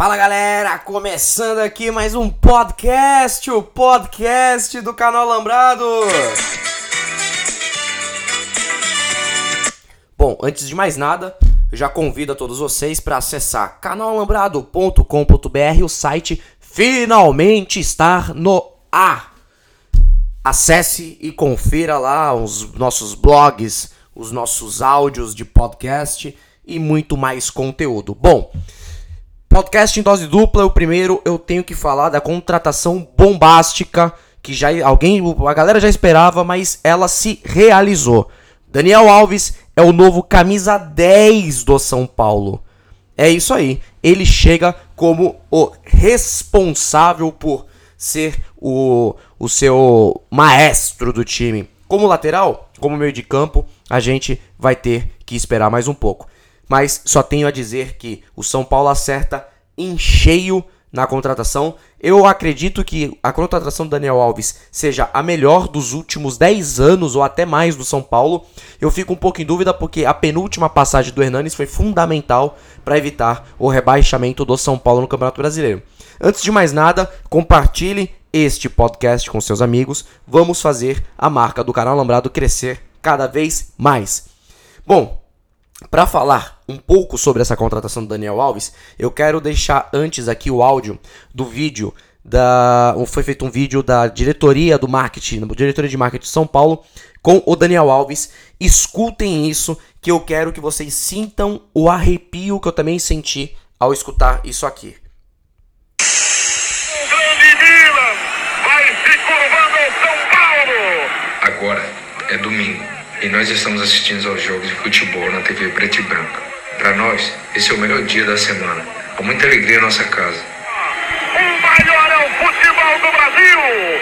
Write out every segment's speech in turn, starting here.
Fala galera, começando aqui mais um podcast, o podcast do canal Lambrado. Bom, antes de mais nada, eu já convido a todos vocês para acessar canalambrado.com.br, o site finalmente está no ar. Acesse e confira lá os nossos blogs, os nossos áudios de podcast e muito mais conteúdo. Bom, podcast em dose dupla, o primeiro eu tenho que falar da contratação bombástica que já alguém, a galera já esperava, mas ela se realizou. Daniel Alves é o novo camisa 10 do São Paulo. É isso aí. Ele chega como o responsável por ser o, o seu maestro do time. Como lateral, como meio de campo, a gente vai ter que esperar mais um pouco. Mas só tenho a dizer que o São Paulo acerta em cheio na contratação. Eu acredito que a contratação do Daniel Alves seja a melhor dos últimos 10 anos ou até mais do São Paulo. Eu fico um pouco em dúvida porque a penúltima passagem do Hernanes foi fundamental para evitar o rebaixamento do São Paulo no Campeonato Brasileiro. Antes de mais nada, compartilhe este podcast com seus amigos. Vamos fazer a marca do canal Lambrado crescer cada vez mais. Bom, para falar um pouco sobre essa contratação do Daniel Alves, eu quero deixar antes aqui o áudio do vídeo da foi feito um vídeo da diretoria do marketing, da diretoria de marketing de São Paulo com o Daniel Alves. Escutem isso que eu quero que vocês sintam o arrepio que eu também senti ao escutar isso aqui. Agora é domingo e nós estamos assistindo aos jogos de futebol na TV Preto e Branca. Para nós, esse é o melhor dia da semana. Há muita alegria em nossa casa. O maior é o futebol do Brasil!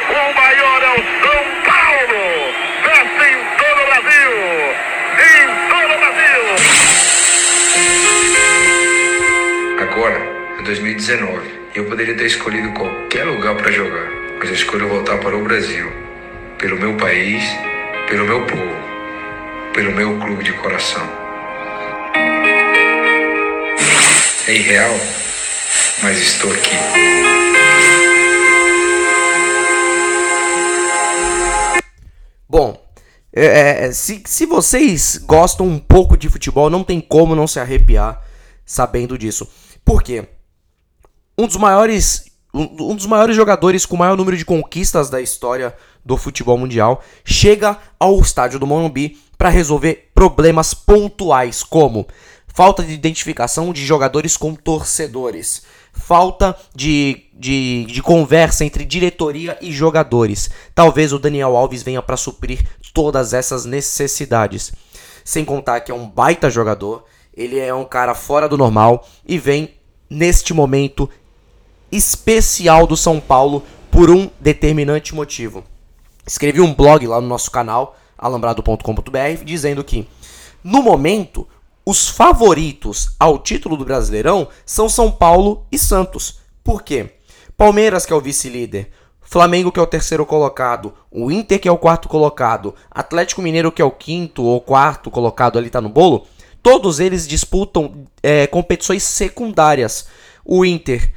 O maior é o São Paulo! Festa em todo o Brasil! Em todo o Brasil! Agora é 2019 e eu poderia ter escolhido qualquer lugar para jogar, mas eu escolho voltar para o Brasil pelo meu país, pelo meu povo, pelo meu clube de coração. É irreal, mas estou aqui. Bom, é, é, se, se vocês gostam um pouco de futebol, não tem como não se arrepiar sabendo disso. Por quê? Um dos maiores um, dos maiores jogadores com o maior número de conquistas da história do futebol mundial, chega ao estádio do Morumbi para resolver problemas pontuais, como falta de identificação de jogadores com torcedores, falta de, de, de conversa entre diretoria e jogadores. Talvez o Daniel Alves venha para suprir todas essas necessidades. Sem contar que é um baita jogador, ele é um cara fora do normal e vem neste momento especial do São Paulo por um determinante motivo. Escrevi um blog lá no nosso canal, alambrado.com.br, dizendo que, no momento, os favoritos ao título do Brasileirão são São Paulo e Santos. Por quê? Palmeiras, que é o vice-líder, Flamengo, que é o terceiro colocado, o Inter, que é o quarto colocado, Atlético Mineiro, que é o quinto ou quarto colocado ali, tá no bolo, todos eles disputam é, competições secundárias. O Inter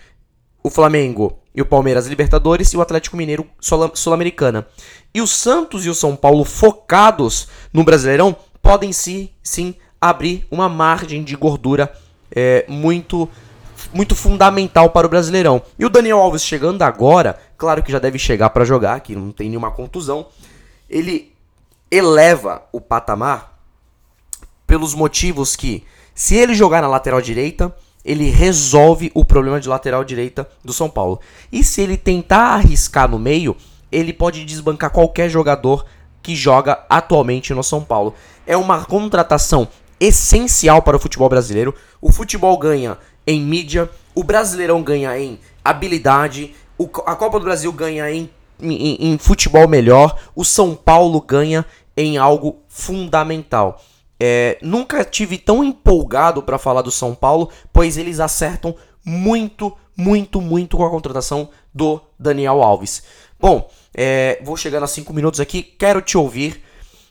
o Flamengo e o Palmeiras Libertadores e o Atlético Mineiro Sul-Americana. E o Santos e o São Paulo focados no Brasileirão podem sim, sim abrir uma margem de gordura é, muito muito fundamental para o Brasileirão. E o Daniel Alves chegando agora, claro que já deve chegar para jogar, que não tem nenhuma contusão, ele eleva o patamar pelos motivos que se ele jogar na lateral direita, ele resolve o problema de lateral direita do São Paulo. E se ele tentar arriscar no meio, ele pode desbancar qualquer jogador que joga atualmente no São Paulo. É uma contratação essencial para o futebol brasileiro. O futebol ganha em mídia, o Brasileirão ganha em habilidade, a Copa do Brasil ganha em, em, em futebol melhor, o São Paulo ganha em algo fundamental. É, nunca tive tão empolgado para falar do São Paulo, pois eles acertam muito, muito, muito com a contratação do Daniel Alves. Bom, é, vou chegando a 5 minutos aqui, quero te ouvir.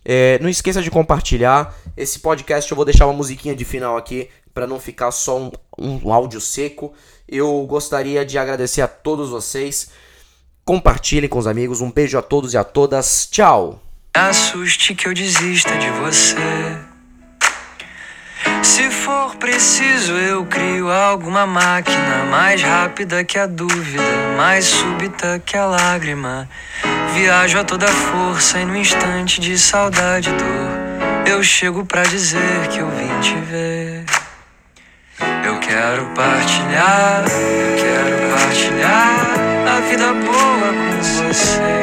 É, não esqueça de compartilhar esse podcast. Eu vou deixar uma musiquinha de final aqui para não ficar só um, um áudio seco. Eu gostaria de agradecer a todos vocês. Compartilhem com os amigos. Um beijo a todos e a todas. Tchau. Assuste que eu desista de você. Se for preciso, eu crio alguma máquina mais rápida que a dúvida, mais súbita que a lágrima. Viajo a toda força e no instante de saudade e dor, eu chego pra dizer que eu vim te ver. Eu quero partilhar, eu quero partilhar a vida boa com você.